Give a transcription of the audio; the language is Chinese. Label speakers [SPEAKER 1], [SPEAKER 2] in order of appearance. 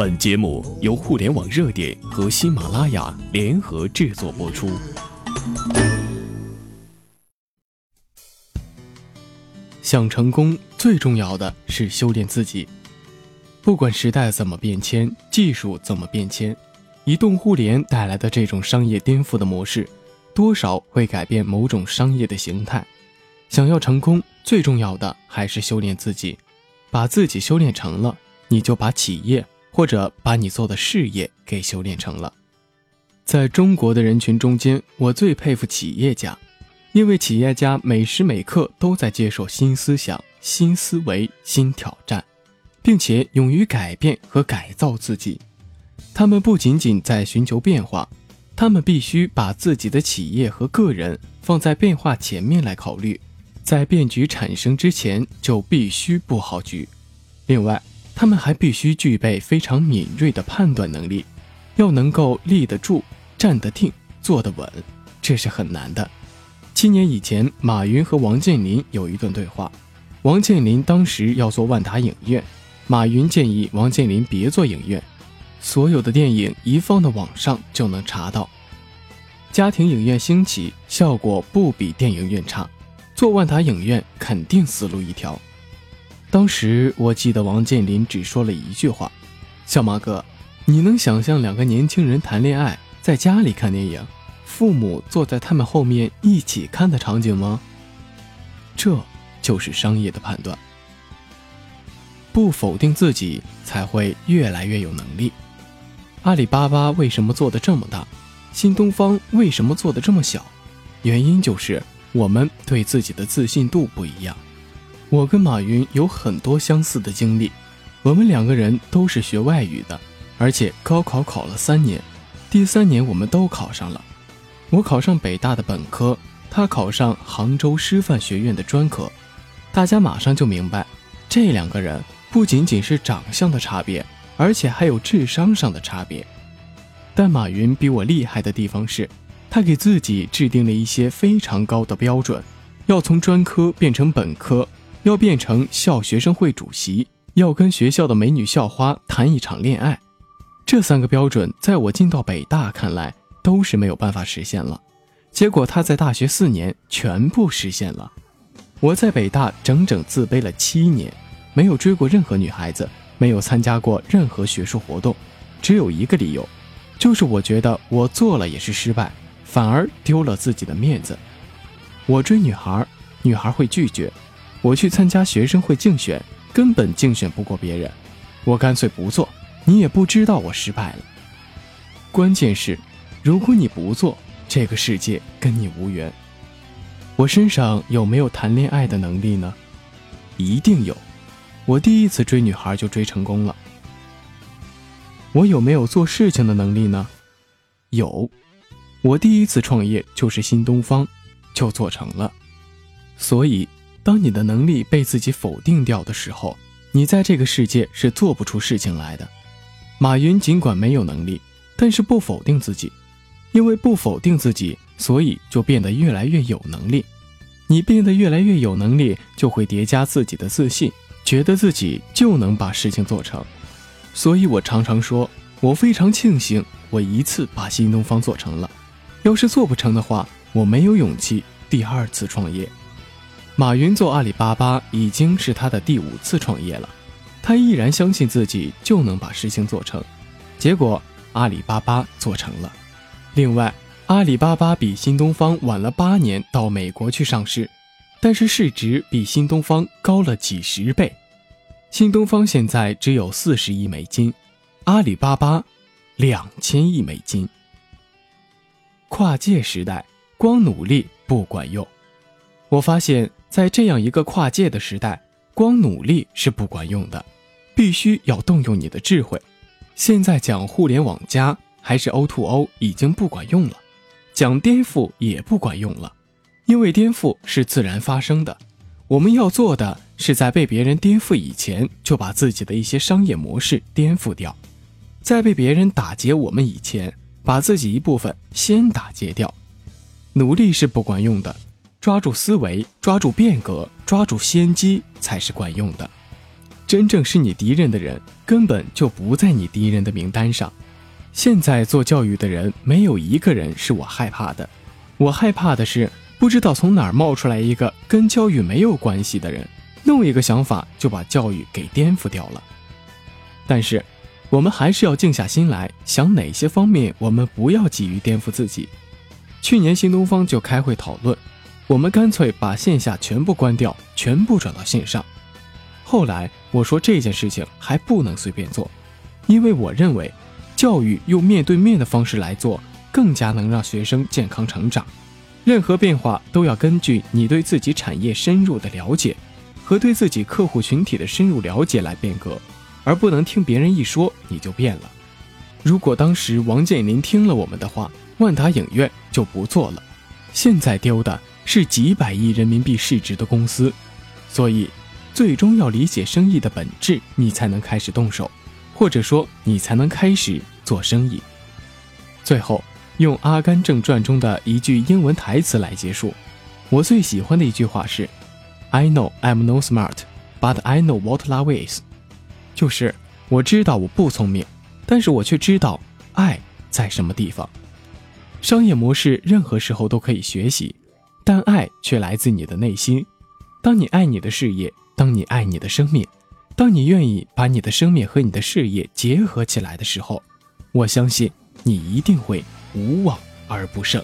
[SPEAKER 1] 本节目由互联网热点和喜马拉雅联合制作播出。
[SPEAKER 2] 想成功，最重要的是修炼自己。不管时代怎么变迁，技术怎么变迁，移动互联带来的这种商业颠覆的模式，多少会改变某种商业的形态。想要成功，最重要的还是修炼自己。把自己修炼成了，你就把企业。或者把你做的事业给修炼成了。在中国的人群中间，我最佩服企业家，因为企业家每时每刻都在接受新思想、新思维、新挑战，并且勇于改变和改造自己。他们不仅仅在寻求变化，他们必须把自己的企业和个人放在变化前面来考虑，在变局产生之前就必须布好局。另外，他们还必须具备非常敏锐的判断能力，要能够立得住、站得定、坐得稳，这是很难的。七年以前，马云和王健林有一段对话。王健林当时要做万达影院，马云建议王健林别做影院，所有的电影一放到网上就能查到。家庭影院兴起，效果不比电影院差，做万达影院肯定死路一条。当时我记得王健林只说了一句话：“小马哥，你能想象两个年轻人谈恋爱，在家里看电影，父母坐在他们后面一起看的场景吗？”这就是商业的判断。不否定自己，才会越来越有能力。阿里巴巴为什么做的这么大？新东方为什么做的这么小？原因就是我们对自己的自信度不一样。我跟马云有很多相似的经历，我们两个人都是学外语的，而且高考考了三年，第三年我们都考上了。我考上北大的本科，他考上杭州师范学院的专科。大家马上就明白，这两个人不仅仅是长相的差别，而且还有智商上的差别。但马云比我厉害的地方是，他给自己制定了一些非常高的标准，要从专科变成本科。要变成校学生会主席，要跟学校的美女校花谈一场恋爱，这三个标准在我进到北大看来都是没有办法实现了。结果他在大学四年全部实现了。我在北大整整自卑了七年，没有追过任何女孩子，没有参加过任何学术活动，只有一个理由，就是我觉得我做了也是失败，反而丢了自己的面子。我追女孩，女孩会拒绝。我去参加学生会竞选，根本竞选不过别人，我干脆不做，你也不知道我失败了。关键是，如果你不做，这个世界跟你无缘。我身上有没有谈恋爱的能力呢？一定有，我第一次追女孩就追成功了。我有没有做事情的能力呢？有，我第一次创业就是新东方，就做成了。所以。当你的能力被自己否定掉的时候，你在这个世界是做不出事情来的。马云尽管没有能力，但是不否定自己，因为不否定自己，所以就变得越来越有能力。你变得越来越有能力，就会叠加自己的自信，觉得自己就能把事情做成。所以我常常说，我非常庆幸我一次把新东方做成了。要是做不成的话，我没有勇气第二次创业。马云做阿里巴巴已经是他的第五次创业了，他依然相信自己就能把事情做成，结果阿里巴巴做成了。另外，阿里巴巴比新东方晚了八年到美国去上市，但是市值比新东方高了几十倍。新东方现在只有四十亿美金，阿里巴巴两千亿美金。跨界时代，光努力不管用。我发现。在这样一个跨界的时代，光努力是不管用的，必须要动用你的智慧。现在讲互联网加还是 O2O 已经不管用了，讲颠覆也不管用了，因为颠覆是自然发生的。我们要做的是在被别人颠覆以前，就把自己的一些商业模式颠覆掉；在被别人打劫我们以前，把自己一部分先打劫掉。努力是不管用的。抓住思维，抓住变革，抓住先机才是管用的。真正是你敌人的人根本就不在你敌人的名单上。现在做教育的人没有一个人是我害怕的，我害怕的是不知道从哪儿冒出来一个跟教育没有关系的人，弄一个想法就把教育给颠覆掉了。但是，我们还是要静下心来想哪些方面我们不要急于颠覆自己。去年新东方就开会讨论，我们干脆把线下全部关掉，全部转到线上。后来我说这件事情还不能随便做，因为我认为。教育用面对面的方式来做，更加能让学生健康成长。任何变化都要根据你对自己产业深入的了解和对自己客户群体的深入了解来变革，而不能听别人一说你就变了。如果当时王健林听了我们的话，万达影院就不做了。现在丢的是几百亿人民币市值的公司，所以最终要理解生意的本质，你才能开始动手。或者说，你才能开始做生意。最后，用《阿甘正传》中的一句英文台词来结束。我最喜欢的一句话是：“I know I'm no smart, but I know what love is。”就是我知道我不聪明，但是我却知道爱在什么地方。商业模式任何时候都可以学习，但爱却来自你的内心。当你爱你的事业，当你爱你的生命。当你愿意把你的生命和你的事业结合起来的时候，我相信你一定会无往而不胜。